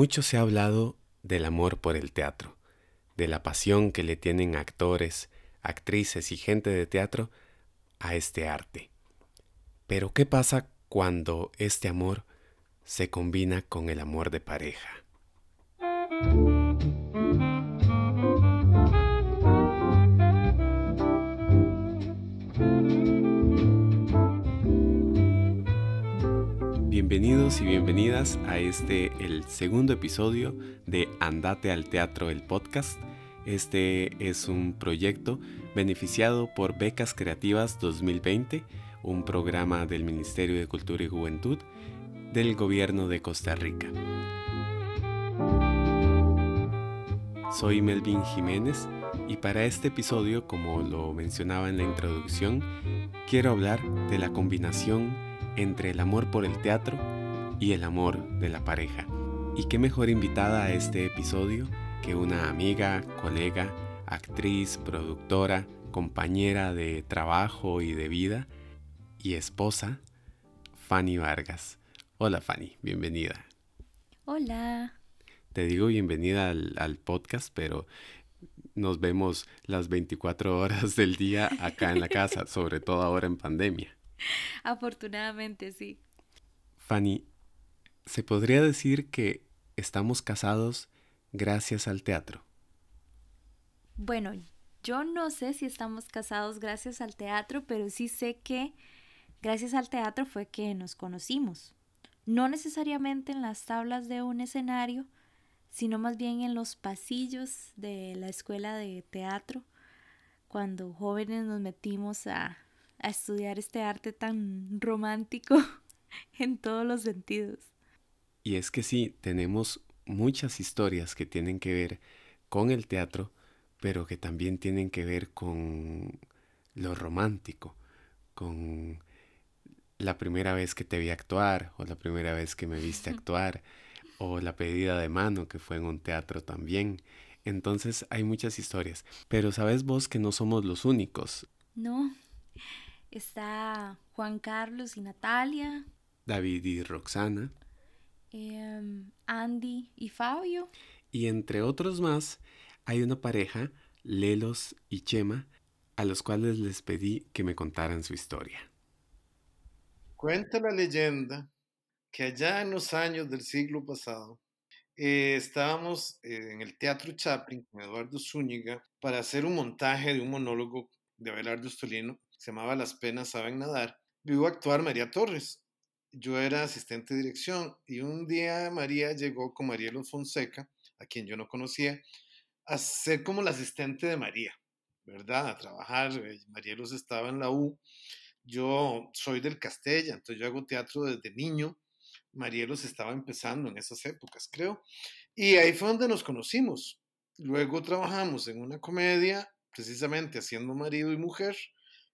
Mucho se ha hablado del amor por el teatro, de la pasión que le tienen actores, actrices y gente de teatro a este arte. Pero ¿qué pasa cuando este amor se combina con el amor de pareja? Bienvenidos y bienvenidas a este, el segundo episodio de Andate al Teatro, el podcast. Este es un proyecto beneficiado por Becas Creativas 2020, un programa del Ministerio de Cultura y Juventud del Gobierno de Costa Rica. Soy Melvin Jiménez y para este episodio, como lo mencionaba en la introducción, quiero hablar de la combinación entre el amor por el teatro y el amor de la pareja. Y qué mejor invitada a este episodio que una amiga, colega, actriz, productora, compañera de trabajo y de vida y esposa, Fanny Vargas. Hola Fanny, bienvenida. Hola. Te digo bienvenida al, al, podcast, pero nos vemos las 24 horas del día acá en la casa, sobre todo ahora en pandemia. Afortunadamente, sí. Fanny, ¿se podría decir que estamos casados gracias al teatro? Bueno, yo no sé si estamos casados gracias al teatro, pero sí sé que gracias al teatro fue que nos conocimos. No necesariamente en las tablas de un escenario, sino más bien en los pasillos de la escuela de teatro, cuando jóvenes nos metimos a a estudiar este arte tan romántico en todos los sentidos. Y es que sí, tenemos muchas historias que tienen que ver con el teatro, pero que también tienen que ver con lo romántico, con la primera vez que te vi actuar, o la primera vez que me viste actuar, o la pedida de mano que fue en un teatro también. Entonces hay muchas historias, pero sabes vos que no somos los únicos. No, Está Juan Carlos y Natalia. David y Roxana. Em, Andy y Fabio. Y entre otros más, hay una pareja, Lelos y Chema, a los cuales les pedí que me contaran su historia. Cuenta la leyenda que allá en los años del siglo pasado eh, estábamos eh, en el Teatro Chaplin con Eduardo Zúñiga para hacer un montaje de un monólogo de Abelardo Stolino se llamaba Las penas saben nadar, vivo actuar María Torres. Yo era asistente de dirección y un día María llegó con Marielo Fonseca, a quien yo no conocía, a ser como la asistente de María, ¿verdad? A trabajar. Eh, Marielos estaba en la U. Yo soy del Castella, entonces yo hago teatro desde niño. Marielos estaba empezando en esas épocas, creo. Y ahí fue donde nos conocimos. Luego trabajamos en una comedia, precisamente haciendo marido y mujer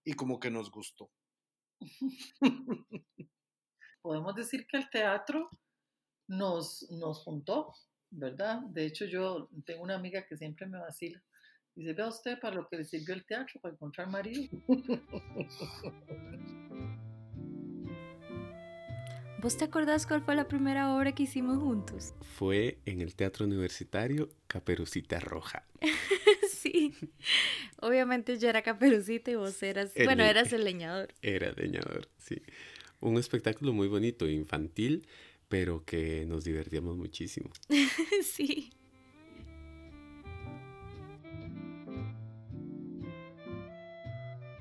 y como que nos gustó. Podemos decir que el teatro nos, nos juntó, ¿verdad? De hecho, yo tengo una amiga que siempre me vacila. Dice, vea usted para lo que le sirvió el teatro, para encontrar marido. ¿Vos te acordás cuál fue la primera obra que hicimos juntos? Fue en el Teatro Universitario Caperucita Roja. sí. Obviamente yo era caperucita y vos eras, bueno, eras el leñador. Era leñador, sí. Un espectáculo muy bonito, infantil, pero que nos divertíamos muchísimo. sí.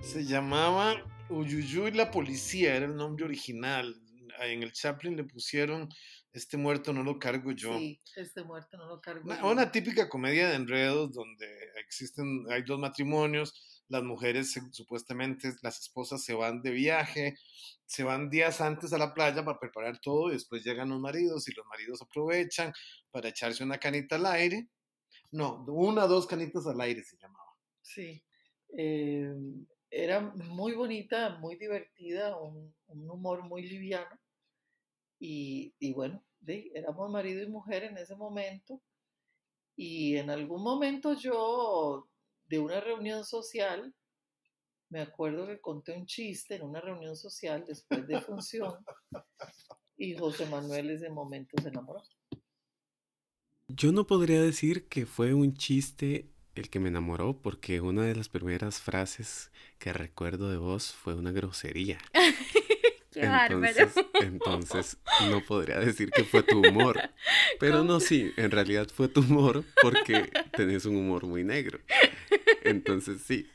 Se llamaba Uyuyu y la policía, era el nombre original. En el Chaplin le pusieron este muerto no lo cargo yo. Sí, este muerto no lo cargo una, yo. Una típica comedia de enredos donde existen, hay dos matrimonios, las mujeres supuestamente, las esposas se van de viaje, se van días antes a la playa para preparar todo y después llegan los maridos y los maridos aprovechan para echarse una canita al aire. No, una o dos canitas al aire se llamaba. Sí. Eh, era muy bonita, muy divertida, un, un humor muy liviano. Y, y, bueno, éramos marido y mujer en ese momento y en algún momento yo de una reunión social, me acuerdo que conté un chiste en una reunión social después de función y José Manuel ese momento se enamoró. Yo no podría decir que fue un chiste el que me enamoró, porque una de las primeras frases que recuerdo de vos fue una grosería. Qué Entonces, bárbaro. entonces no podría decir que fue tu humor. Pero ¿Cómo? no, sí, en realidad fue tu humor porque tenés un humor muy negro. Entonces sí,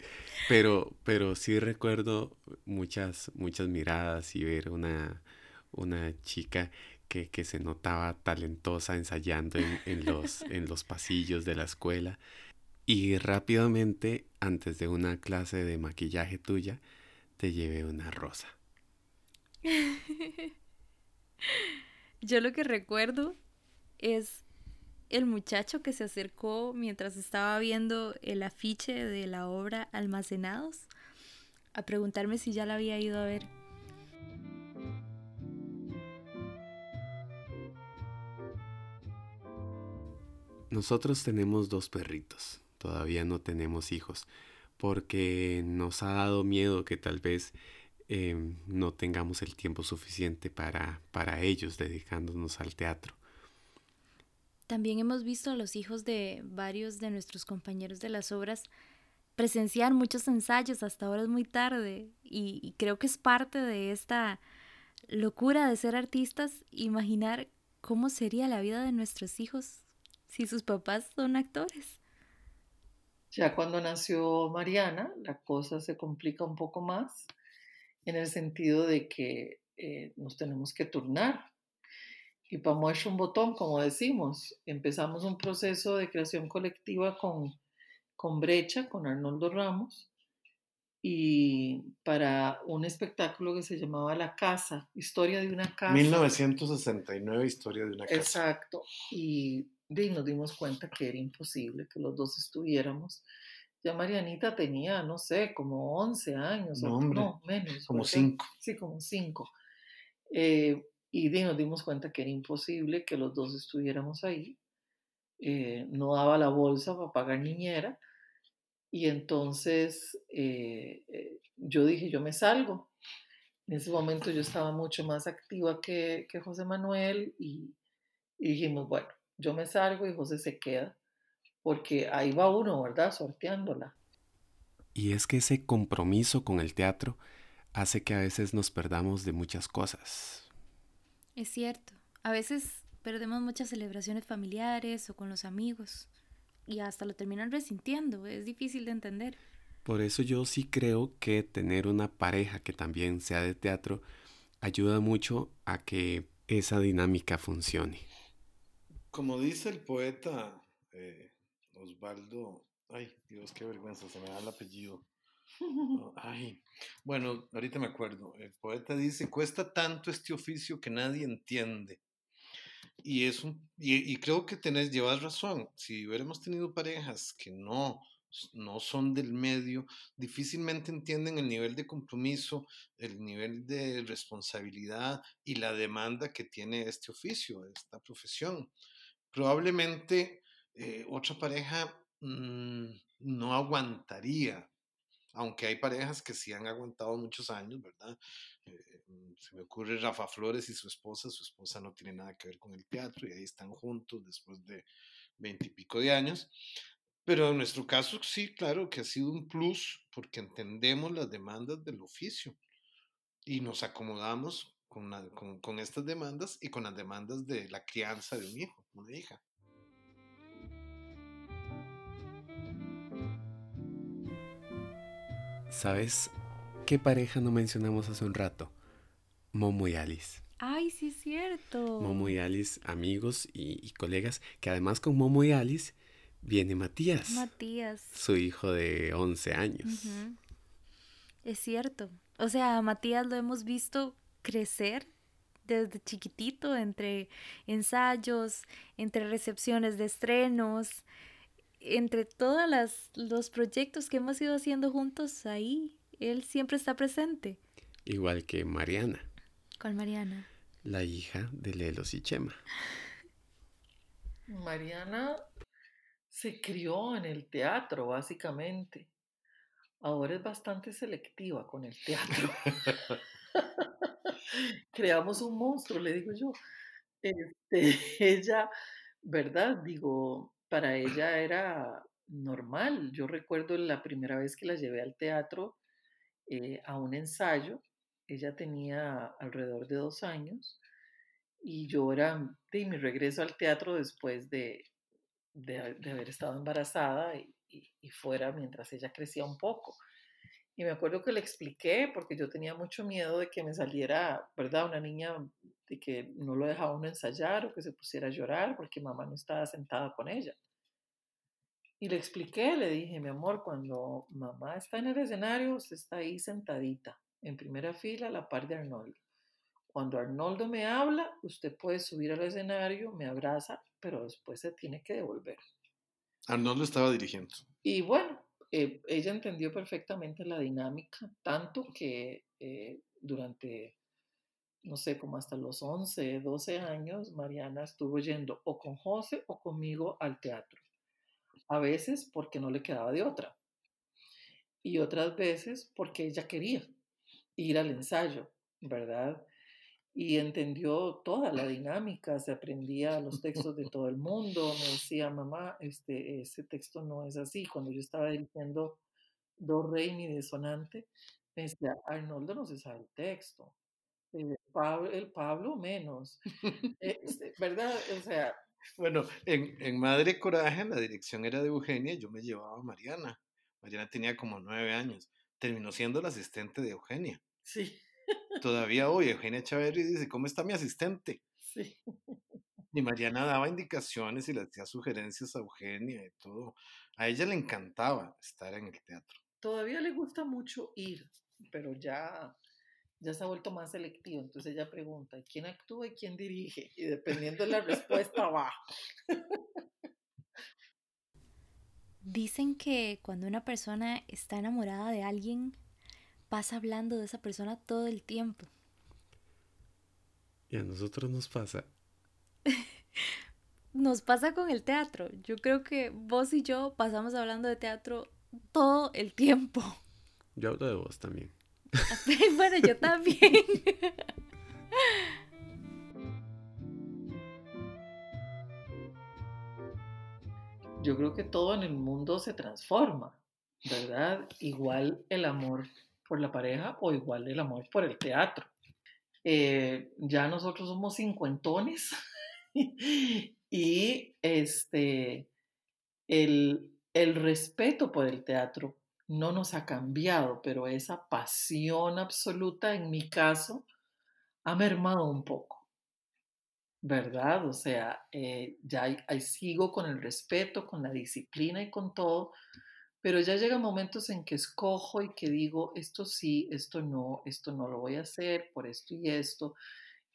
pero, pero sí recuerdo muchas, muchas miradas y ver una, una chica que, que se notaba talentosa ensayando en, en los, en los pasillos de la escuela. Y rápidamente, antes de una clase de maquillaje tuya, te llevé una rosa. Yo lo que recuerdo es el muchacho que se acercó mientras estaba viendo el afiche de la obra Almacenados a preguntarme si ya la había ido a ver. Nosotros tenemos dos perritos, todavía no tenemos hijos, porque nos ha dado miedo que tal vez eh, no tengamos el tiempo suficiente para, para ellos dedicándonos al teatro. También hemos visto a los hijos de varios de nuestros compañeros de las obras presenciar muchos ensayos hasta horas muy tarde y, y creo que es parte de esta locura de ser artistas imaginar cómo sería la vida de nuestros hijos si sus papás son actores. Ya cuando nació Mariana, la cosa se complica un poco más en el sentido de que eh, nos tenemos que turnar. Y para muestra un botón, como decimos, empezamos un proceso de creación colectiva con, con Brecha, con Arnoldo Ramos, y para un espectáculo que se llamaba La Casa, Historia de una Casa. 1969, historia de una casa. Exacto. Y, y nos dimos cuenta que era imposible que los dos estuviéramos. Ya Marianita tenía, no sé, como 11 años, No, o hombre, no, menos. como ¿verdad? cinco. Sí, como 5. y di- nos dimos cuenta que era imposible que los dos estuviéramos ahí. Eh, no daba la bolsa para pagar niñera. Y entonces eh, eh, yo dije, yo me salgo. En ese momento yo estaba mucho más activa que, que José Manuel y, y dijimos, bueno, yo me salgo y José se queda, porque ahí va uno, ¿verdad? Sorteándola. Y es que ese compromiso con el teatro hace que a veces nos perdamos de muchas cosas. Es cierto, a veces perdemos muchas celebraciones familiares o con los amigos y hasta lo terminan resintiendo, es difícil de entender. Por eso yo sí creo que tener una pareja que también sea de teatro ayuda mucho a que esa dinámica funcione. Como dice el poeta eh, Osvaldo, ay Dios, qué vergüenza, se me da el apellido. Oh, Ay, bueno, ahorita me acuerdo. El poeta dice, cuesta tanto este oficio que nadie entiende. Y, es un, y, y creo que tenés, llevas razón. Si hubiéramos tenido parejas que no, no son del medio, difícilmente entienden el nivel de compromiso, el nivel de responsabilidad y la demanda que tiene este oficio, esta profesión. Probablemente eh, otra pareja mm, no aguantaría aunque hay parejas que sí han aguantado muchos años, ¿verdad? Eh, se me ocurre Rafa Flores y su esposa, su esposa no tiene nada que ver con el teatro y ahí están juntos después de veintipico de años. Pero en nuestro caso sí, claro que ha sido un plus porque entendemos las demandas del oficio y nos acomodamos con, con estas demandas y con las demandas de la crianza de un hijo, una hija. ¿Sabes qué pareja no mencionamos hace un rato? Momo y Alice. Ay, sí es cierto. Momo y Alice, amigos y, y colegas, que además con Momo y Alice viene Matías, Matías. su hijo de 11 años. Es cierto. O sea, a Matías lo hemos visto crecer desde chiquitito entre ensayos, entre recepciones de estrenos, entre todos las, los proyectos que hemos ido haciendo juntos ahí. Él siempre está presente. Igual que Mariana, Con Mariana. la hija de Lelos y Chema. Mariana se crió en el teatro, básicamente. Ahora es bastante selectiva con el teatro. Creamos un monstruo, le digo yo. Este, ella ¿verdad? Digo, para ella era normal. Yo recuerdo la primera vez que la llevé al teatro eh, a un ensayo. Ella tenía alrededor de dos años y yo era de mi regreso al teatro después de, de, haber estado embarazada y, y, fuera mientras ella crecía un poco. Y me acuerdo que le expliqué, porque yo tenía mucho miedo de que me saliera, ¿verdad? Una niña de que no lo dejaba uno ensayar o que se pusiera a llorar porque mamá no estaba sentada con ella. Y le expliqué, le dije, mi amor, cuando mamá está en el escenario, usted está ahí sentadita, en primera fila, a la par de Arnoldo. Cuando Arnoldo me habla, usted puede subir al escenario, me abraza, pero después se tiene que devolver. Arnoldo estaba dirigiendo. Y bueno, eh, ella entendió perfectamente la dinámica, tanto que eh, durante, no sé, como hasta los 11, 12 años, Mariana estuvo yendo o con José o conmigo al teatro a veces porque no le quedaba de otra y otras veces porque ella quería ir al ensayo, ¿verdad? Y entendió toda la dinámica, se aprendía los textos de todo el mundo, me decía, mamá, este, ese texto no es así. Cuando yo estaba diciendo do, re, mi desonante, me decía, Arnoldo no se sabe el texto. El Pablo, el Pablo menos. Este, ¿Verdad? O sea, bueno, en, en Madre Coraje la dirección era de Eugenia, yo me llevaba a Mariana. Mariana tenía como nueve años. Terminó siendo la asistente de Eugenia. Sí. Todavía hoy Eugenia Chaverri dice, ¿cómo está mi asistente? Sí. Y Mariana daba indicaciones y le hacía sugerencias a Eugenia y todo. A ella le encantaba estar en el teatro. Todavía le gusta mucho ir, pero ya ya se ha vuelto más selectivo. Entonces ella pregunta, ¿quién actúa y quién dirige? Y dependiendo de la respuesta va. Dicen que cuando una persona está enamorada de alguien, pasa hablando de esa persona todo el tiempo. Y a nosotros nos pasa. nos pasa con el teatro. Yo creo que vos y yo pasamos hablando de teatro todo el tiempo. Yo hablo de vos también. bueno, yo también. Yo creo que todo en el mundo se transforma, ¿verdad? Igual el amor por la pareja o igual el amor por el teatro. Eh, ya nosotros somos cincuentones y este, el, el respeto por el teatro no nos ha cambiado, pero esa pasión absoluta, en mi caso, ha mermado un poco, ¿verdad? O sea, eh, ya sigo con el respeto, con la disciplina y con todo, pero ya llegan momentos en que escojo y que digo, esto sí, esto no, esto no lo voy a hacer por esto y esto.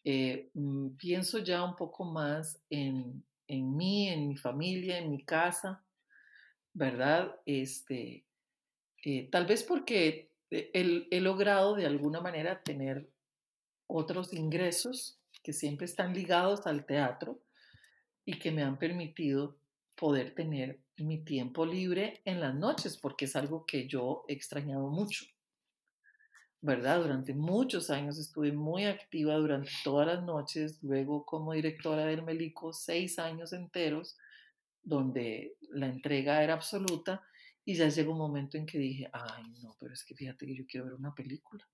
Eh, mm, pienso ya un poco más en, en mí, en mi familia, en mi casa, ¿verdad? Este, eh, tal vez porque he, logrado de alguna manera tener otros ingresos que siempre están ligados al teatro y que me han permitido poder tener mi tiempo libre en las noches, porque es algo que yo he extrañado mucho. ¿Verdad? Durante muchos años estuve muy activa durante todas las noches, luego como directora del Melico, seis años enteros, donde la entrega era absoluta y ya llegó un momento en que dije, ay, no, pero es que fíjate que yo quiero ver una película.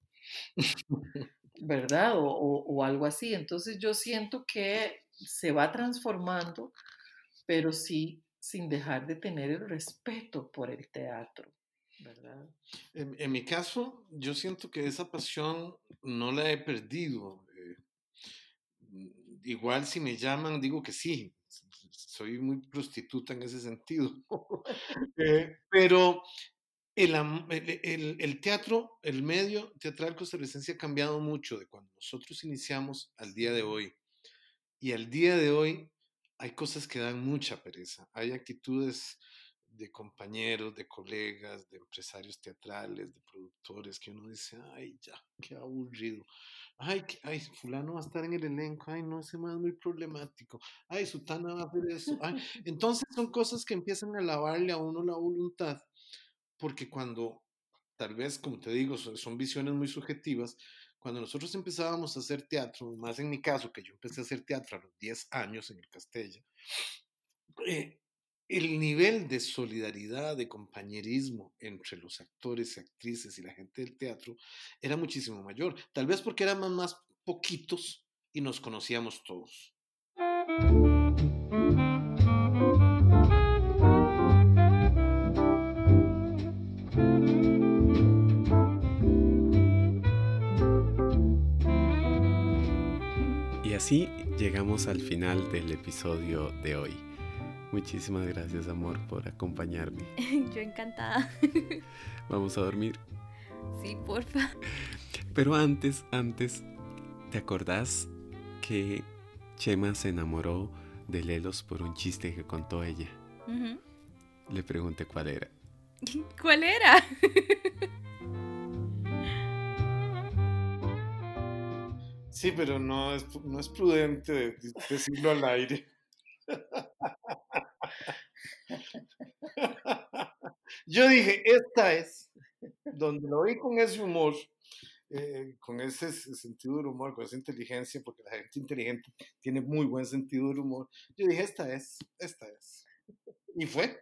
¿Verdad? O, o, algo así. Entonces yo siento que se va transformando, pero sí sin dejar de tener el respeto por el teatro. ¿verdad? En, en mi caso, yo siento que esa pasión no la he perdido. Eh, igual si me llaman, digo que sí, soy muy prostituta en ese sentido. Eh, pero el, el, el, teatro, el medio teatral costarricense ha cambiado mucho de cuando nosotros iniciamos al día de hoy. Y al día de hoy hay cosas que dan mucha pereza. Hay actitudes de compañeros, de colegas, de empresarios teatrales, de productores, que uno dice, ay, ya, qué aburrido ay, ay, fulano va a estar en el elenco, ay, no, ese más muy problemático, ay, Sutana va a hacer eso. Entonces son cosas que empiezan a lavarle a uno la voluntad, porque cuando, tal vez, como te digo, son, visiones muy subjetivas, cuando nosotros empezábamos a hacer teatro, más en mi caso, que yo empecé a hacer teatro a los 10 años en el Castella, eh, el nivel de solidaridad, de compañerismo entre los actores, actrices y la gente del teatro era muchísimo mayor. Tal vez porque éramos más poquitos y nos conocíamos todos. Así llegamos al final del episodio de hoy. Muchísimas gracias, amor, por acompañarme. Yo encantada. Vamos a dormir. Sí, porfa. Pero antes, antes, ¿te acordás que Chema se enamoró de Lelos por un chiste que contó ella? Ujú. Le pregunté cuál era. ¿Cuál era? Sí, pero no es, no es prudente de- de- decirlo al aire. Yo dije, esta es, donde lo vi con ese humor, eh, con ese sentido del humor, con esa inteligencia, porque la gente inteligente tiene muy buen sentido del humor. Yo dije, esta es, esta es. Y fue.